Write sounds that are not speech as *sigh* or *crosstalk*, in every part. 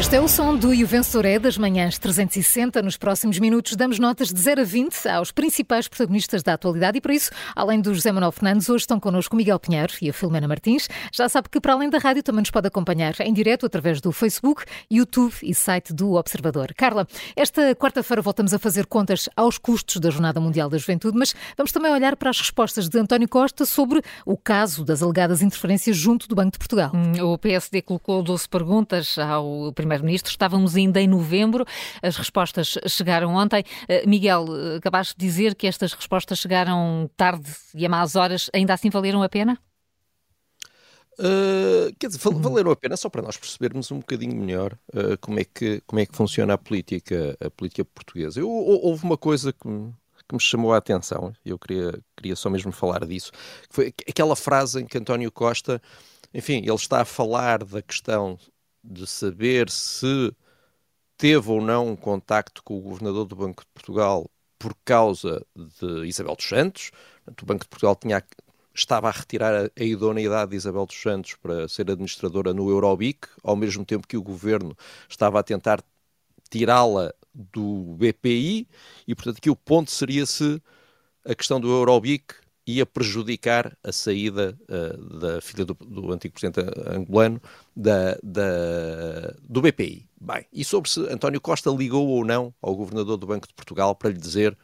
Este é o som do E o é das manhãs 360. Nos próximos minutos damos notas de 0 a 20 aos principais protagonistas da atualidade e, por isso, além do José Manuel Fernandes, hoje estão connosco Miguel Pinheiro e a Filomena Martins. Já sabe que, para além da rádio, também nos pode acompanhar em direto através do Facebook, YouTube e site do Observador. Carla, esta quarta-feira voltamos a fazer contas aos custos da Jornada Mundial da Juventude, mas vamos também olhar para as respostas de António Costa sobre o caso das alegadas interferências junto do Banco de Portugal. Hum, o PSD colocou 12 perguntas ao Primeiro-Ministro. Estávamos ainda em novembro, as respostas chegaram ontem. Eh, Miguel, eh, acabaste de dizer que estas respostas chegaram tarde e a más horas, ainda assim valeram a pena? Uh, quer dizer, valeram a pena só para nós percebermos um bocadinho melhor uh, como, é que, como é que funciona a política, a política portuguesa. Eu, houve uma coisa que me, que me chamou a atenção, eu queria, queria só mesmo falar disso, que foi aquela frase em que António Costa, enfim, ele está a falar da questão de saber se teve ou não um contacto com o governador do Banco de Portugal por causa de Isabel dos Santos. O Banco de Portugal tinha, estava a retirar a, a idoneidade de Isabel dos Santos para ser administradora no Eurobic, ao mesmo tempo que o governo estava a tentar tirá-la do BPI, e portanto aqui o ponto seria se a questão do Eurobic ia prejudicar a saída uh, da filha do, do, antigo presidente angolano da, da, do BPI. Bem, e sobre se António Costa ligou ou não ao governador do Banco de Portugal para lhe dizer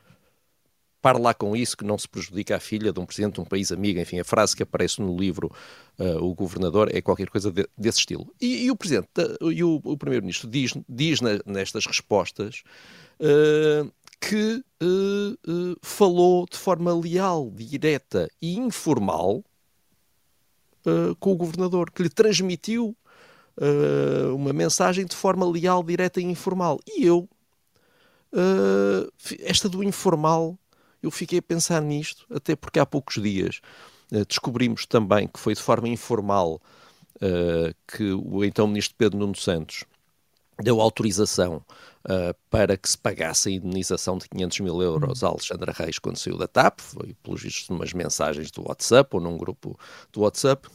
para lá com isso que não se prejudica a filha de um presidente de um país amigo. Enfim, a frase que aparece no livro uh, O Governador é qualquer coisa de, desse estilo. E, e o presidente e o, o primeiro-ministro diz, diz na, nestas respostas uh, que uh, uh, falou de forma leal, direta e informal uh, com o governador, que lhe transmitiu uma mensagem de forma leal, direta e informal. E eu, esta do informal, eu fiquei a pensar nisto, até porque há poucos dias descobrimos também que foi de forma informal que o então ministro Pedro Nuno Santos deu autorização uh, para que se pagasse a indenização de 500 mil euros a Alexandra Reis quando saiu da TAP, foi pelos vistos umas mensagens do WhatsApp ou num grupo do WhatsApp,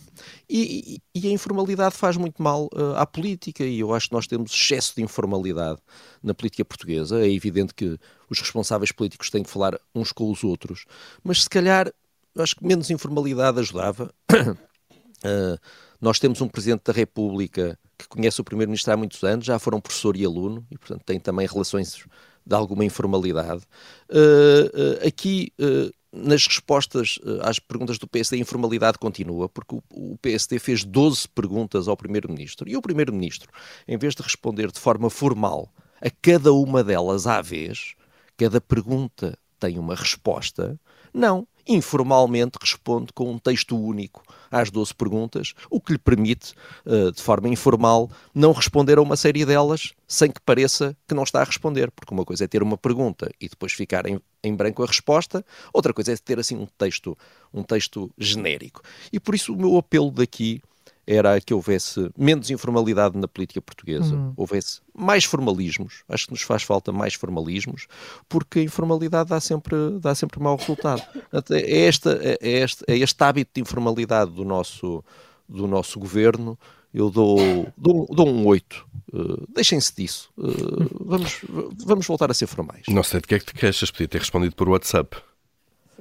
e, e, e a informalidade faz muito mal uh, à política, e eu acho que nós temos excesso de informalidade na política portuguesa, é evidente que os responsáveis políticos têm que falar uns com os outros, mas se calhar acho que menos informalidade ajudava. uh, *coughs* nós temos um Presidente da República que conhece o Primeiro-Ministro há muitos anos, já foram professor e aluno, e portanto tem também relações de alguma informalidade. Uh, uh, aqui, uh, nas respostas às perguntas do PSD, a informalidade continua, porque o, o PSD fez 12 perguntas ao Primeiro-Ministro, e o Primeiro-Ministro, em vez de responder de forma formal a cada uma delas à vez, cada pergunta tem uma resposta, não, informalmente responde com um texto único às 12 perguntas, o que lhe permite, uh, de forma informal, não responder a uma série delas sem que pareça que não está a responder, porque uma coisa é ter uma pergunta e depois ficar em, em branco a resposta, outra coisa é ter assim um texto, um texto genérico. E por isso o meu apelo daqui era que houvesse menos informalidade na política portuguesa, uhum. houvesse mais formalismos, acho que nos faz falta mais formalismos, porque a informalidade dá sempre, dá sempre mau resultado. É, esta, é, este, é este hábito de informalidade do nosso, do nosso governo, eu dou, dou, dou um 8. Uh, Deixem-se disso. Uh, vamos, vamos voltar a ser formais. Não sei de que é que te queixas, podia ter respondido por WhatsApp.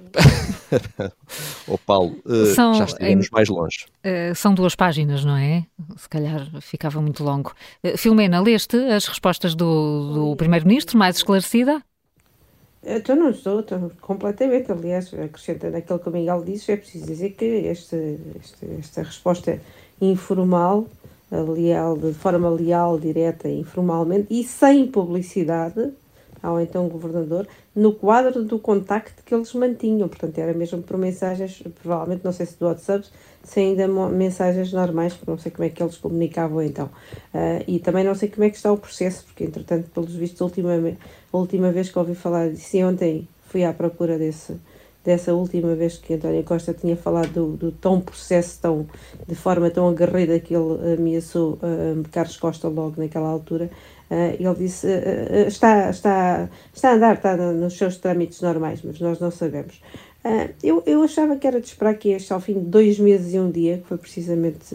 *laughs* o oh, Paulo, uh, são, já estivemos em, mais longe. Uh, são duas páginas, não é? Se calhar ficava muito longo. Uh, Filomena, leste as respostas do, do Primeiro-Ministro, mais esclarecida? Então não estou, estou completamente. Aliás, acrescentando aquilo que o Miguel disse, é preciso dizer que este, este, esta resposta informal, leal, de forma leal, direta, informalmente e sem publicidade, ao então governador, no quadro do contacto que eles mantinham. Portanto, era mesmo por mensagens, provavelmente, não sei se do WhatsApp, se ainda mensagens normais, porque não sei como é que eles comunicavam então. Uh, e também não sei como é que está o processo, porque, entretanto, pelos vistos, a última, a última vez que ouvi falar disso, e ontem fui à procura desse, dessa última vez que António Costa tinha falado do, do tão processo tão, de forma tão agarrida que ele ameaçou uh, Carlos Costa logo naquela altura, ele disse, uh, está, está, está a andar, está nos seus trâmites normais, mas nós não sabemos. eu, eu achava que era de esperar que este, ao fim de dois meses e um dia, que foi precisamente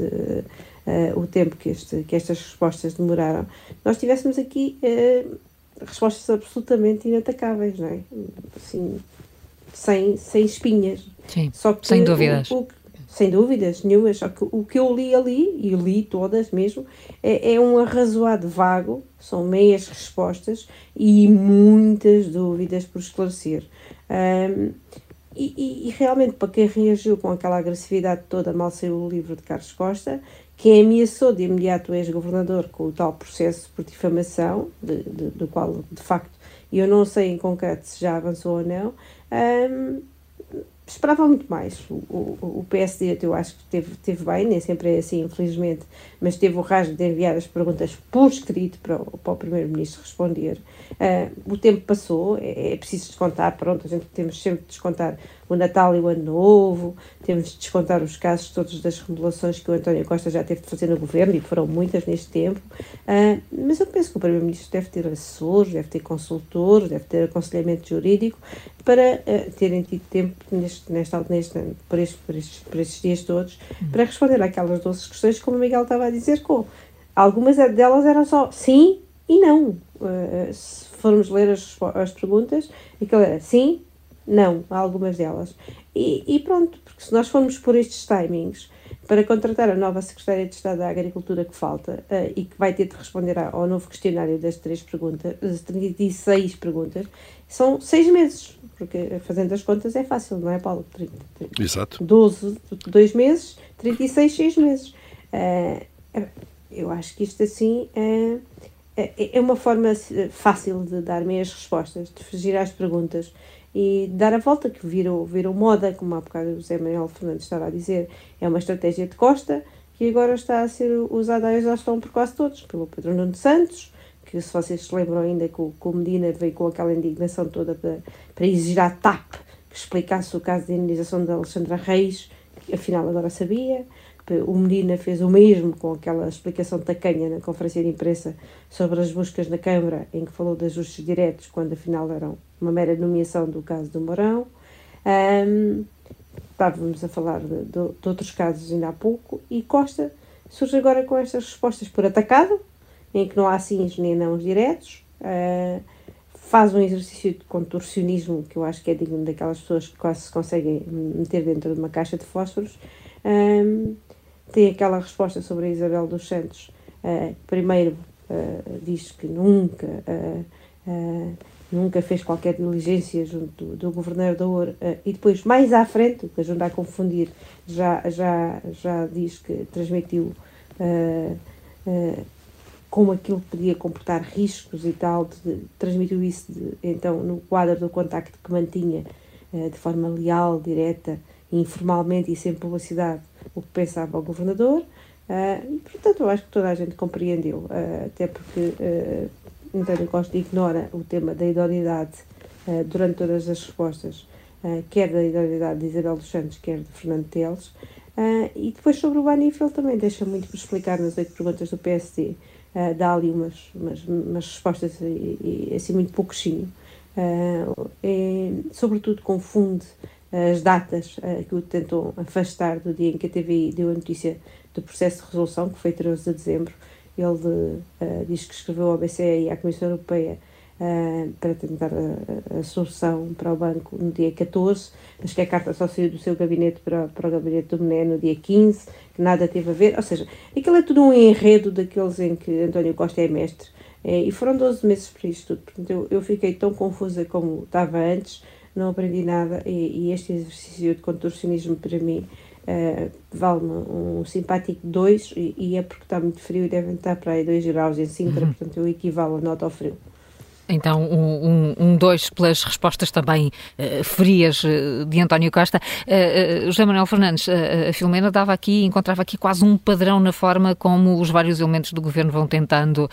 o tempo que, este, que estas respostas demoraram, nós tivéssemos aqui respostas absolutamente inatacáveis, não é? Assim, sem, sem espinhas. Sim, Só que sem dúvidas. O, o, sem dúvidas nenhumas, só que o que eu li ali, e li todas mesmo, é, é um arrazoado vago, são meias respostas e muitas dúvidas por esclarecer. Um, e, e, e, realmente, para quem reagiu com aquela agressividade toda, mal saiu o livro de Carlos Costa, quem ameaçou de imediato o ex-governador com o tal processo por difamação, de, de, do qual, de facto, eu não sei em concreto se já avançou ou não, um, esperava muito mais. O, o, o PSD, eu acho que teve, teve bem, nem sempre é assim, infelizmente, mas teve o rasgo de enviar as perguntas por escrito para o, para o Primeiro-Ministro responder. Uh, o tempo passou, é, é, preciso descontar, pronto, a gente temos sempre de descontar o Natal e o Ano Novo, temos de descontar os casos todos das remodelações que o António Costa já teve de fazer no governo, e foram muitas neste tempo, uh, mas eu penso que o Primeiro-Ministro deve ter assessores, deve ter consultores, deve ter aconselhamento jurídico para uh, terem tido tempo neste, nesta, neste, por, este, por, estes, por estes dias todos para responder àquelas doces questões, como o Miguel estava a dizer, com algumas delas eram só sim e não. Uh, se formos ler as, as perguntas, aquilo era sim, não, algumas delas. E, e, pronto, porque se nós formos por estes timings para contratar a nova Secretária de Estado da Agricultura que falta uh, e que vai ter de responder ao novo questionário das três perguntas, das 36 perguntas, são seis meses, porque fazendo as contas é fácil, não é, Paulo? 30, 30, Exato. 12, dois meses, 36, seis meses. Uh, eu acho que isto assim uh, é uma forma fácil de dar meias respostas, de fugir às perguntas e dar a volta, que virou, virou moda, como há bocado o José Manuel Fernandes estava a dizer, é uma estratégia de Costa que agora está a ser usada a exaustão por quase todos, pelo Pedro Nuno Santos, que se vocês se lembram ainda que o, que o Medina veio com aquela indignação toda para, para exigir à TAP que explicasse o caso de indenização da Alexandra Reis, que afinal agora sabia, o Medina fez o mesmo com aquela explicação tacanha na conferência de imprensa sobre as buscas na Câmara, em que falou de ajustes diretos, quando afinal eram uma mera nomeação do caso do Mourão. Um, estávamos a falar de, de, de, outros casos ainda há pouco, e Costa surge agora com estas respostas por atacado, em que não há sims nem não diretos, uh, faz um exercício de contorcionismo que eu acho que é digno daquelas pessoas que quase se conseguem meter dentro de uma caixa de fósforos. Um, tem aquela resposta sobre a Isabel dos Santos. Uh, primeiro, uh, diz que nunca, uh, nunca fez qualquer diligência junto do, do governador, e depois, mais à frente, o que ajuda a confundir, já, já, já diz que transmitiu como aquilo podia comportar riscos e tal, de, transmitiu isso de, então no quadro do contacto que mantinha de forma leal, direta, informalmente e sem publicidade o que pensava o governador, uh, portanto eu acho que toda a gente compreendeu, uh, até porque uh, António Costa ignora o tema da idoneidade durante todas as respostas, quer da idoneidade de Isabel dos Santos, quer de Fernando Teles, e depois sobre o Banif também deixa muito por explicar nas oito perguntas do PSD, dá ali umas, umas, umas respostas e, e, assim muito pouquinho. Uh, é, sobretudo confunde as datas uh, que o tentou afastar do dia em que a TVI deu a notícia do processo de resolução, que foi 13 de dezembro. Ele uh, diz que escreveu ao BCE e à Comissão Europeia uh, para tentar a, a, solução para o banco no dia 14, mas que a carta só saiu do seu gabinete para, para o gabinete do Mené no dia 15, que nada teve a ver. Ou seja, aquilo é tudo um enredo daqueles em que António Costa é mestre. É, e foram 12 meses para isto tudo. Portanto, eu, eu fiquei tão confusa como estava antes não aprendi nada e, e este exercício de contorcionismo para mim uh, vale-me um, simpático 2 e, e, é porque está muito frio e devem estar para aí 2 graus em Sintra, uhum. portanto eu equivalo a nota ao frio. Então, um, um, dois pelas respostas também uh, frias uh, de António Costa. Uh, José Manuel Fernandes, a Filomena dava aqui, encontrava aqui quase um padrão na forma como os vários elementos do governo vão tentando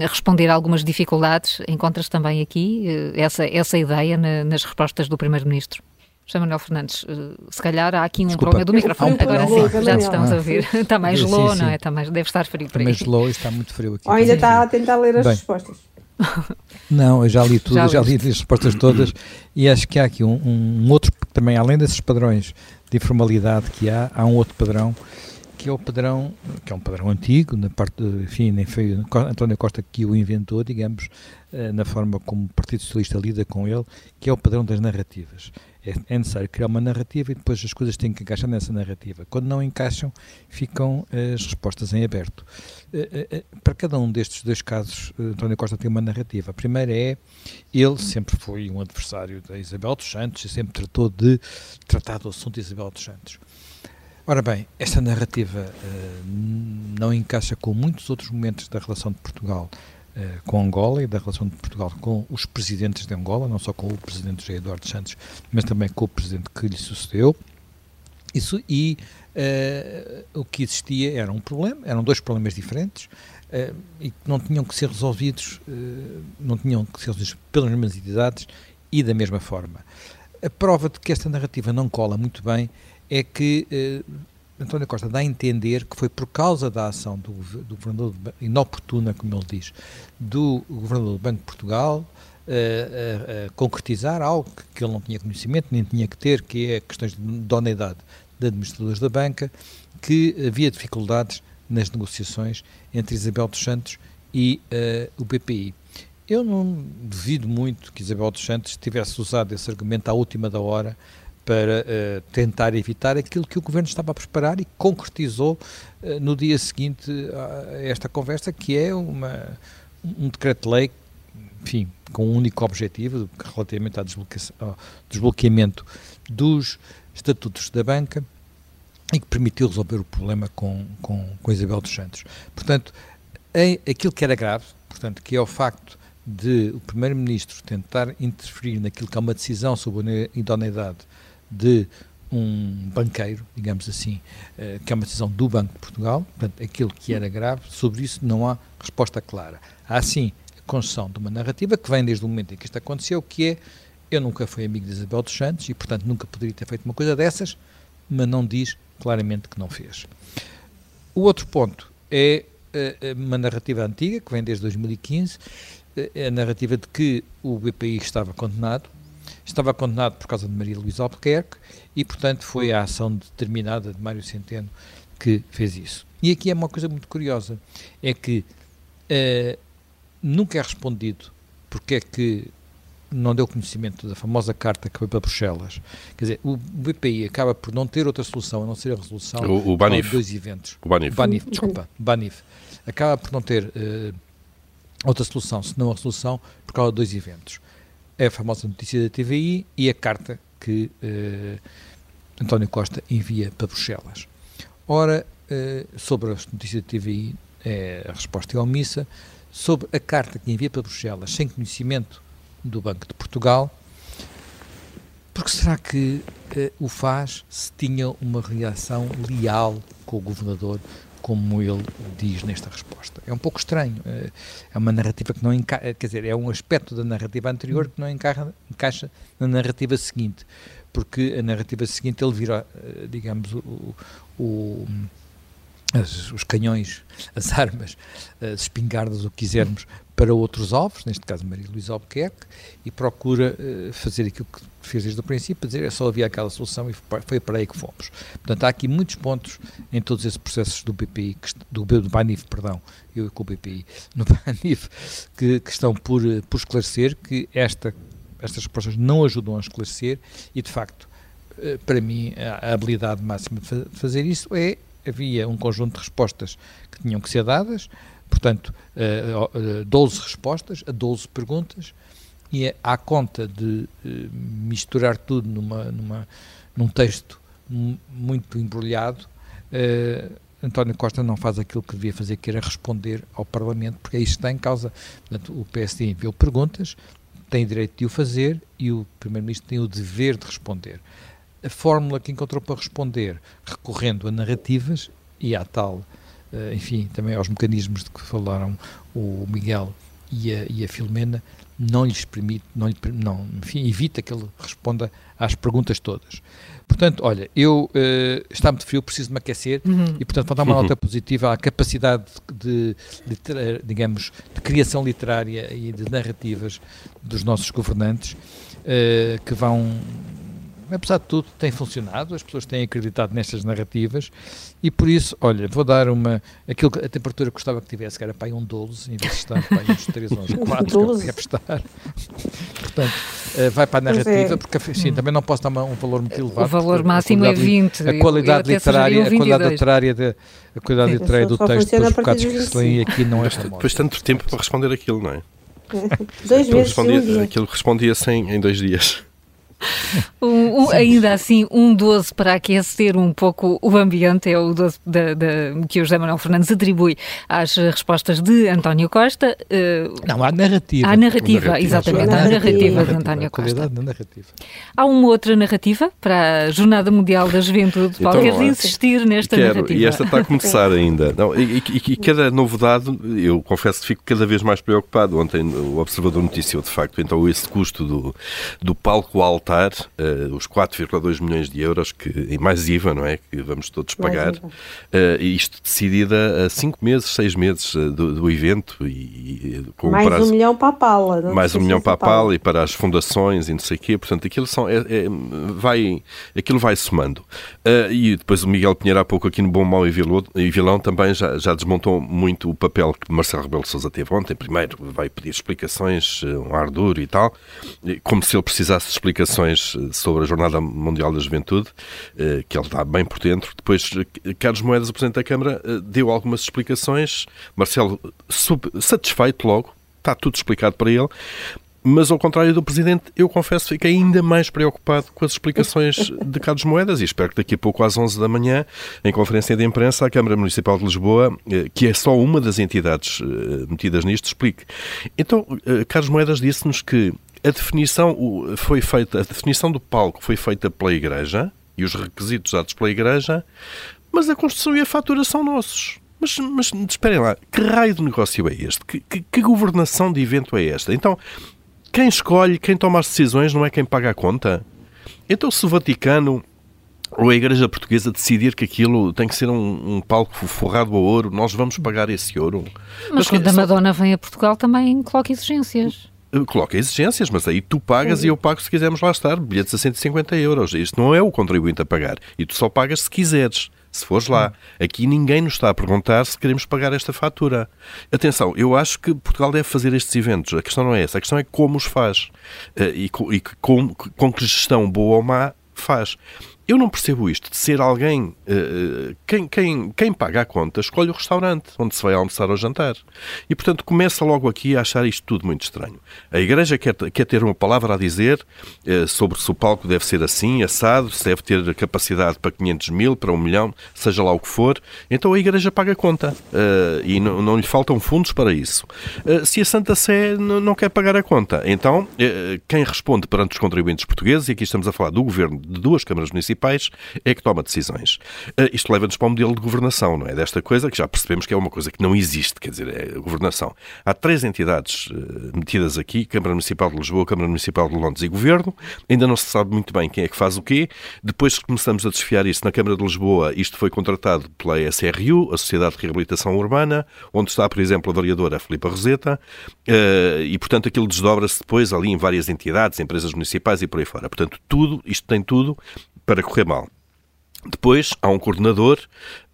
responder a algumas dificuldades. Encontras também aqui essa, essa ideia na, nas respostas do Primeiro-Ministro? José Manuel Fernandes, se calhar há aqui um Desculpa, problema do microfone. Um Agora sim, já te estamos a ouvir. *laughs* Está mais gelou, não é? Está mais, deve estar frio por aí. Está mais gelou e está muito frio aqui. Ou ainda está a tentar ler as Bem, respostas. *laughs* Não, eu já li tudo, já, já li as respostas todas e acho que há aqui um, um, outro, também além desses padrões de informalidade que há, há um outro padrão que é o padrão, que é um padrão antigo, na parte, enfim, nem foi António Costa que o inventou, digamos, eh, na forma como o Partido Socialista lida com ele, que é o padrão das narrativas. É, é necessário criar uma narrativa e depois as coisas têm que encaixar nessa narrativa. Quando não encaixam, ficam as respostas em aberto. Eh, eh, para cada um destes dois casos, António Costa tem uma narrativa. A primeira é, ele sempre foi um adversário da Isabel dos Santos e sempre tratou de tratar do assunto de Isabel dos Santos. Ora bem, esta narrativa uh, não encaixa com muitos outros momentos da relação de Portugal com Angola e da relação de Portugal com os presidentes de Angola, não só com o presidente José Eduardo Santos, mas também com o presidente que lhe sucedeu. Isso, e uh, o que existia era um problema, eram dois problemas diferentes e que não tinham que ser resolvidos, não tinham que ser resolvidos pelas mesmas entidades e da mesma forma. A prova de que esta narrativa não cola muito bem é que eh, António Costa dá a entender que foi por causa da ação do, do governador, inoportuna, como ele diz, do governador do Banco de Portugal, eh, a, a concretizar algo que ele não tinha conhecimento, nem tinha que ter, que é questões de idoneidade de administradores da banca, que havia dificuldades nas negociações entre Isabel dos Santos e uh, o BPI. Eu não duvido muito que Isabel dos Santos tivesse usado esse argumento à última da hora para uh, tentar evitar aquilo que o governo estava a preparar e concretizou uh, no dia seguinte a esta conversa, que é uma, um decreto-lei, enfim, com um único objetivo, relativamente ao, desbloqueamento dos estatutos da banca e que permitiu resolver o problema com, com, com Isabel dos Santos. Portanto, em, aquilo que era grave, portanto, que é o facto de o Primeiro-Ministro tentar interferir naquilo que é uma decisão sobre a idoneidade de um banqueiro, digamos assim, uh, que é uma decisão do Banco de Portugal, portanto, aquilo que era grave, sobre isso não há resposta clara. Há sim a construção de uma narrativa que vem desde o momento em que isto aconteceu, que é eu nunca fui amigo de Isabel dos Santos e, portanto, nunca poderia ter feito uma coisa dessas, mas não diz claramente que não fez. O outro ponto é uh, uma narrativa antiga, que vem desde 2015, uh, a narrativa de que o BPI estava condenado, estava condenado por causa de Maria Luísa Albuquerque e, portanto, foi a ação determinada de Mário Centeno que fez isso. E aqui é uma coisa muito curiosa, é que uh, nunca é respondido porque é que não deu conhecimento da famosa carta que foi para Bruxelas. Quer dizer, o BPI acaba por não ter outra solução a não ser a resolução o, o Banif. de dois eventos. O Banif. Banif, desculpa, Banif. Acaba por não ter uh, outra solução, senão a resolução por causa de dois eventos a famosa notícia da TVI e a carta que uh, António Costa envia para Bruxelas. Ora, uh, sobre as notícias da TVI, é, a resposta é omissa. Sobre a carta que envia para Bruxelas, sem conhecimento do Banco de Portugal, porque será que uh, o faz se tinha uma reação leal com o governador como ele diz nesta resposta. É um pouco estranho. Eh, é uma narrativa que não encaixa, eh, quer dizer, é um aspecto da narrativa anterior que não encaixa, encaixa na narrativa seguinte, porque a narrativa seguinte ele vira, eh, digamos, o, o as, os canhões, as armas, as espingardas, o que quisermos, para outros alvos, neste caso Maria Luísa Albuquerque, e procura uh, fazer aquilo que fez desde o princípio, dizer é só havia aquela solução e foi para aí que fomos. Portanto, há aqui muitos pontos em todos esses processos do BPI, do, do BANIF, perdão, eu com o BPI, no *laughs* BANIF, que, que estão por, por esclarecer, que esta, estas respostas não ajudam a esclarecer e, de facto, uh, para mim, a habilidade máxima de fazer isso é havia um conjunto de respostas que tinham que ser dadas, portanto, uh, uh, 12 respostas a 12 perguntas, e é à conta de uh, misturar tudo numa, numa, num texto muito embrulhado, António Costa não faz aquilo que devia fazer, que era responder ao Parlamento, porque é que está em causa. Portanto, o PSD enviou perguntas, tem direito de o fazer e o Primeiro-Ministro tem o dever de responder a fórmula que encontrou para responder, recorrendo a narrativas e à tal, eh, enfim, também aos mecanismos de que falaram o Miguel e a, e a Filomena, não lhes permite, não, lhe, não enfim, evita que ele responda às perguntas todas. Portanto, olha, eu uh, está muito frio, preciso me aquecer uhum. e, portanto, vou dar uma nota positiva à capacidade de, de, digamos, de criação literária e de narrativas dos nossos governantes uh, que vão apesar de tudo, tem funcionado, as pessoas têm acreditado nestas narrativas e por isso, olha, vou dar uma. Aquilo que, a temperatura que gostava que tivesse, que era para aí um 12, em vez de estar para aí uns 3, 11, 4, que deve estar. Portanto, uh, vai para a é. narrativa, é. porque assim, também não posso dar uma, um valor muito elevado. O valor máximo é 20. A qualidade literária, a qualidade literária, de, a qualidade literária do texto, dos bocados que se leem aqui não é famosa. Depois tanto tempo para responder aquilo, não é? *laughs* Dois meses. Respondia, aquilo respondia-se em, em dois dias. Um, um, ainda assim, um 12 para aquecer um pouco o ambiente é o 12 de, de, que o José Manuel Fernandes atribui às respostas de António Costa. Uh, não, à narrativa. À narrativa, narrativa exatamente, à narrativa, de António Costa. Da narrativa. Há uma outra narrativa para a Jornada Mundial da Juventude. Então, Paulo, queres insistir nesta quero, narrativa? E esta está a começar ainda. Não, e, e, e, cada novidade, eu confesso que fico cada vez mais preocupado. Ontem o Observador noticiou, de facto, então esse custo do, do palco alto voltar uh, os 4,2 milhões de euros que, e mais IVA, não é? Que vamos todos pagar. Uh, isto decidida a 5 meses, 6 meses uh, do, do, evento. E, e com mais prazo, um milhão para a pala. Mais um milhão para a pala e para as fundações e não sei o quê. Portanto, aquilo, são, é, é, vai, aquilo vai somando. e depois o Miguel Pinheiro, há pouco aqui no Bom, Mal e Vilão, e Vilão também já, já desmontou muito o papel que Marcelo Rebelo de Sousa teve ontem. Primeiro vai pedir explicações, um ar duro e tal, como se ele precisasse de explicações informações eh, sobre a Jornada Mundial da Juventude, eh, que ele está bem por dentro. Depois, eh, Carlos Moedas, o Presidente da Câmara, deu algumas explicações. Marcelo, satisfeito logo, está tudo explicado para ele. Mas, ao contrário do Presidente, eu confesso fiquei ainda mais preocupado com as explicações de Carlos Moedas e espero que daqui a pouco, às 11 da manhã, em conferência de imprensa, a Câmara Municipal de Lisboa, que é só uma das entidades metidas nisto, explique. Então, Carlos Moedas disse-nos que a definição foi feita, a definição do palco foi feita pela Igreja e os requisitos dados pela Igreja, mas a construção e a fatura são nossos. Mas, mas esperem lá, que raio de negócio é este? Que, que, que, governação de evento é esta? Então, quem escolhe, quem toma as decisões não é quem paga a conta? Então, se o Vaticano ou a Igreja Portuguesa decidir que aquilo tem que ser um, um palco forrado a ouro, nós vamos pagar esse ouro? Mas, mas quando a Madonna vem a Portugal também coloca exigências. Eh, coloca exigências, mas aí tu pagas e eu pago se quisermos lá estar. Bilhetes a 150 euros. Isto não é o contribuinte a pagar. E tu só pagas se quiseres, se fores lá. Aqui ninguém nos está a perguntar se queremos pagar esta fatura. Atenção, eu acho que Portugal deve fazer estes eventos. A questão não é essa. A questão é como os faz. Eh, e com, com, com que gestão boa ou má faz. Eu não percebo isto de ser alguém. Uh, quem, quem, quem paga a conta escolhe o restaurante onde se vai almoçar ou jantar. E, portanto, começa logo aqui a achar isto tudo muito estranho. A Igreja quer, quer ter uma palavra a dizer uh, sobre se o palco deve ser assim, assado, se deve ter capacidade para 500 mil, para um milhão, seja lá o que for. Então a Igreja paga a conta. Uh, e não, não lhe faltam fundos para isso. se a Santa Sé não quer pagar a conta, então quem responde perante os contribuintes portugueses, e aqui estamos a falar do governo de duas câmaras municipais, municipais é que toma decisões. Uh, isto leva-nos para o modelo de governação, não é? Desta coisa que já percebemos que é uma coisa que não existe, quer dizer, é a governação. Há três entidades uh, metidas aqui, Câmara Municipal de Lisboa, Câmara Municipal de Londres e Governo. Ainda não se sabe muito bem quem é que faz o quê. Depois que começamos a desfiar isso na Câmara de Lisboa, isto foi contratado pela SRU, a Sociedade de Reabilitação Urbana, onde está, por exemplo, a vereadora Filipa Roseta, uh, e, portanto, aquilo desdobra-se depois ali em várias entidades, empresas municipais e por aí fora. Portanto, tudo, isto tem tudo para correr mal. Depois há um coordenador,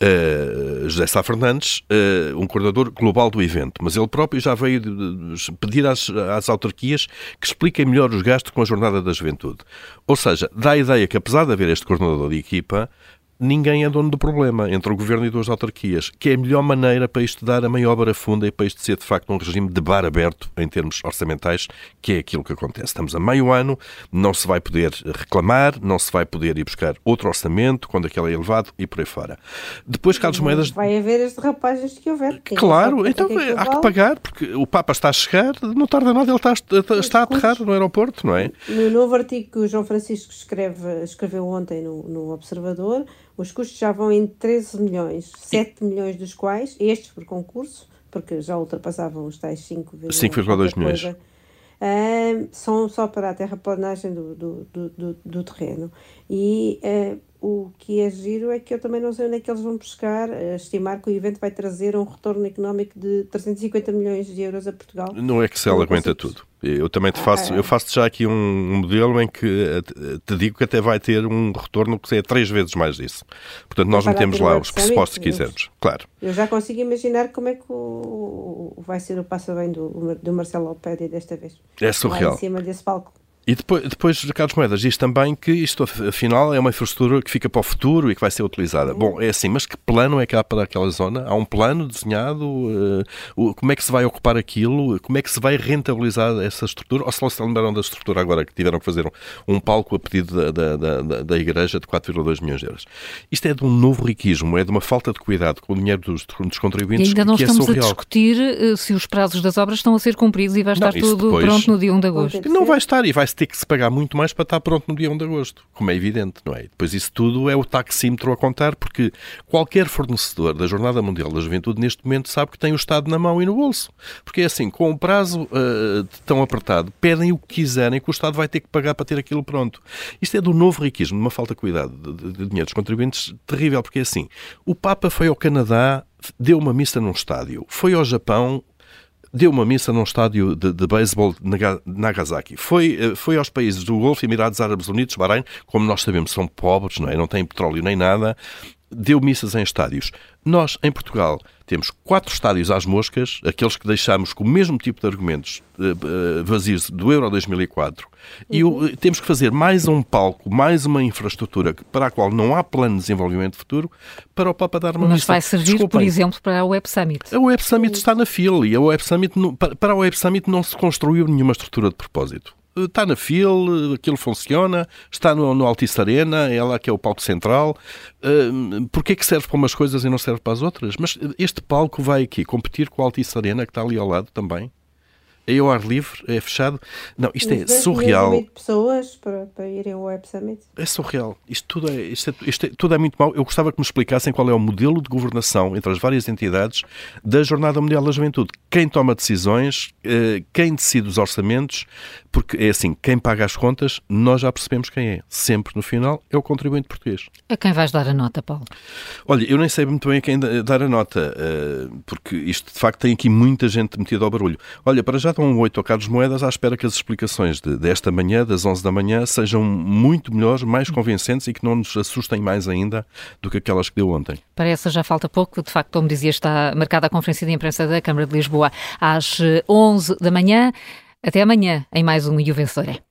uh, José Sá Fernandes, uh, um coordenador global do evento, mas ele próprio já veio de, de pedir às, às, autarquias que expliquem melhor os gastos com a Jornada da Juventude. Ou seja, dá a ideia que, apesar de haver este coordenador de equipa, ninguém é dono do problema entre o governo e duas autarquias, que é a melhor maneira para isto dar a maior barafunda e para isto ser de facto um regime de bar aberto em termos orçamentais, que é aquilo que acontece. Estamos a meio ano, não se vai poder reclamar, não se vai poder ir buscar outro orçamento quando aquele é elevado e por aí fora. Depois, Carlos Moedas. Vai haver as derrapagens que houver. Claro, então que é há que pagar, porque o Papa está a chegar, não tarda nada, ele está, está a aterrar no aeroporto, não é? No novo artigo que o João Francisco escreve, escreveu ontem no, no Observador os custos já vão em 13 milhões, 7 milhões dos quais, estes por concurso, porque já ultrapassavam os tais 5,2 milhões. Uh, são só para a terraplanagem do, do, do, do, terreno. E uh, o que é giro é que eu também não sei onde é que eles vão buscar, uh, estimar que o evento vai trazer um retorno económico de 350 milhões de euros a Portugal. No Excel aguenta tudo. Eu também te faço, ah, é. eu faço já aqui um modelo em que eh, te digo que até vai ter um retorno que é três vezes mais disso. Portanto, nós metemos lá os pressupostos que quisermos, claro. Eu já consigo imaginar como é que o, vai ser o passo bem do, do Marcelo Alpédia desta vez. É surreal. Lá em cima desse palco. E depois, depois Carlos Moedas diz também que isto, afinal, é uma infraestrutura que fica para o futuro e que vai ser utilizada. Uhum. Bom, é assim, mas que plano é que há para aquela zona? Há um plano desenhado? Uh, como é que se vai ocupar aquilo? Como é que se vai rentabilizar essa estrutura? Ou se se lembraram da estrutura agora que tiveram que fazer um, palco a pedido da, da, da, da Igreja de 4,2 milhões de euros? Isto é de um novo riquismo, é de uma falta de cuidado com o dinheiro dos, dos contribuintes. E ainda não que é estamos é a discutir uh, se os prazos das obras estão a ser cumpridos e vai estar não, tudo depois... pronto no dia 1 de agosto. Não vai estar e vai ter que se pagar muito mais para estar pronto no dia 1 de agosto, como é evidente, não é? Depois isso tudo é o taxímetro a contar, porque qualquer fornecedor da Jornada Mundial da Juventude neste momento sabe que tem o Estado na mão e no bolso. Porque é assim, com o prazo uh, tão apertado, pedem o que quiserem que o Estado vai ter que pagar para ter aquilo pronto. Isto é do novo riquismo, de uma falta de cuidado de, de dinheiro dos contribuintes terrível, porque é assim, o Papa foi ao Canadá, deu uma missa num estádio, foi ao Japão, deu uma missa num estádio de, de beisebol de Nagasaki. Foi, eh, foi aos países do Golfo, Emirados Árabes Unidos, Bahrein, como nós sabemos, são pobres, não, é? não têm petróleo nem nada, deu missas em estádios. Nós, em Portugal, temos quatro estádios às moscas, aqueles que deixámos com o mesmo tipo de argumentos uh, vazios do Euro 2004, uhum. e temos que fazer mais um palco, mais uma infraestrutura para a qual não há plano de desenvolvimento futuro para o Papa dar uma Mas vai servir, Desculpem. por exemplo, para a Web Summit. A Web Summit está na fila e a Web Summit, para a Web Summit não se construiu nenhuma estrutura de propósito está na FIL, aquilo funciona, está no, no Altice Arena, é lá que é o palco central. Uh, Porquê é que serve para umas coisas e não serve para as outras? Mas este palco vai aqui competir com o Altice Arena, que está ali ao lado também é ao ar livre, é fechado. Não, isto é surreal. pessoas para, para irem ao Web Summit. É surreal. Isto tudo é, isto, é, isto é, tudo é muito mau. Eu gostava que me explicassem qual é o modelo de governação entre as várias entidades da Jornada Mundial da Juventude. Quem toma decisões, eh, quem decide os orçamentos, porque é assim, quem paga as contas, nós já percebemos quem é. Sempre no final é o contribuinte português. A quem vais dar a nota, Paulo? Olha, eu nem sei muito bem a quem dar a nota, eh, porque isto de facto tem aqui muita gente metida ao barulho. Olha, para já estão um 8 ao Carlos Moedas à espera que as explicações de, desta manhã, das 11 da manhã, sejam muito melhores, mais convincentes e que não nos assustem mais ainda do que aquelas que deu ontem. Para essa já falta pouco. De facto, como dizia, está marcada a conferência de imprensa da Câmara de Lisboa às 11 da manhã. Até amanhã em mais um E o.